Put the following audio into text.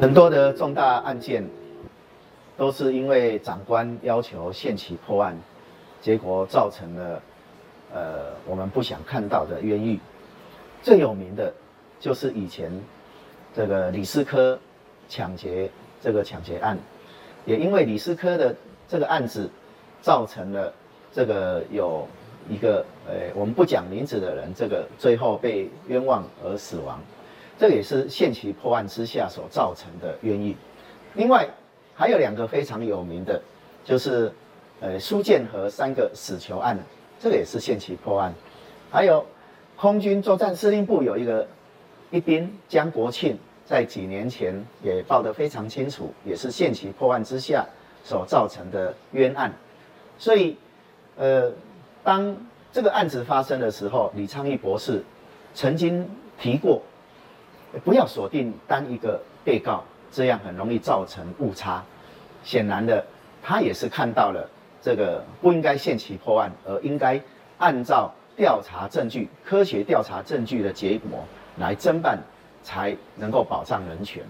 很多的重大案件，都是因为长官要求限期破案，结果造成了呃我们不想看到的冤狱。最有名的，就是以前这个李师科抢劫这个抢劫案，也因为李师科的这个案子，造成了这个有一个呃我们不讲名字的人，这个最后被冤枉而死亡。这也是限期破案之下所造成的冤狱。另外还有两个非常有名的，就是呃苏建和三个死囚案，这个也是限期破案。还有空军作战司令部有一个一兵江国庆，在几年前也报得非常清楚，也是限期破案之下所造成的冤案。所以呃，当这个案子发生的时候，李昌钰博士曾经提过。不要锁定单一个被告这样很容易造成误差。显然的他也是看到了这个不应该限期破案而应该按照调查证据科学调查证据的结果来侦办才能够保障人权。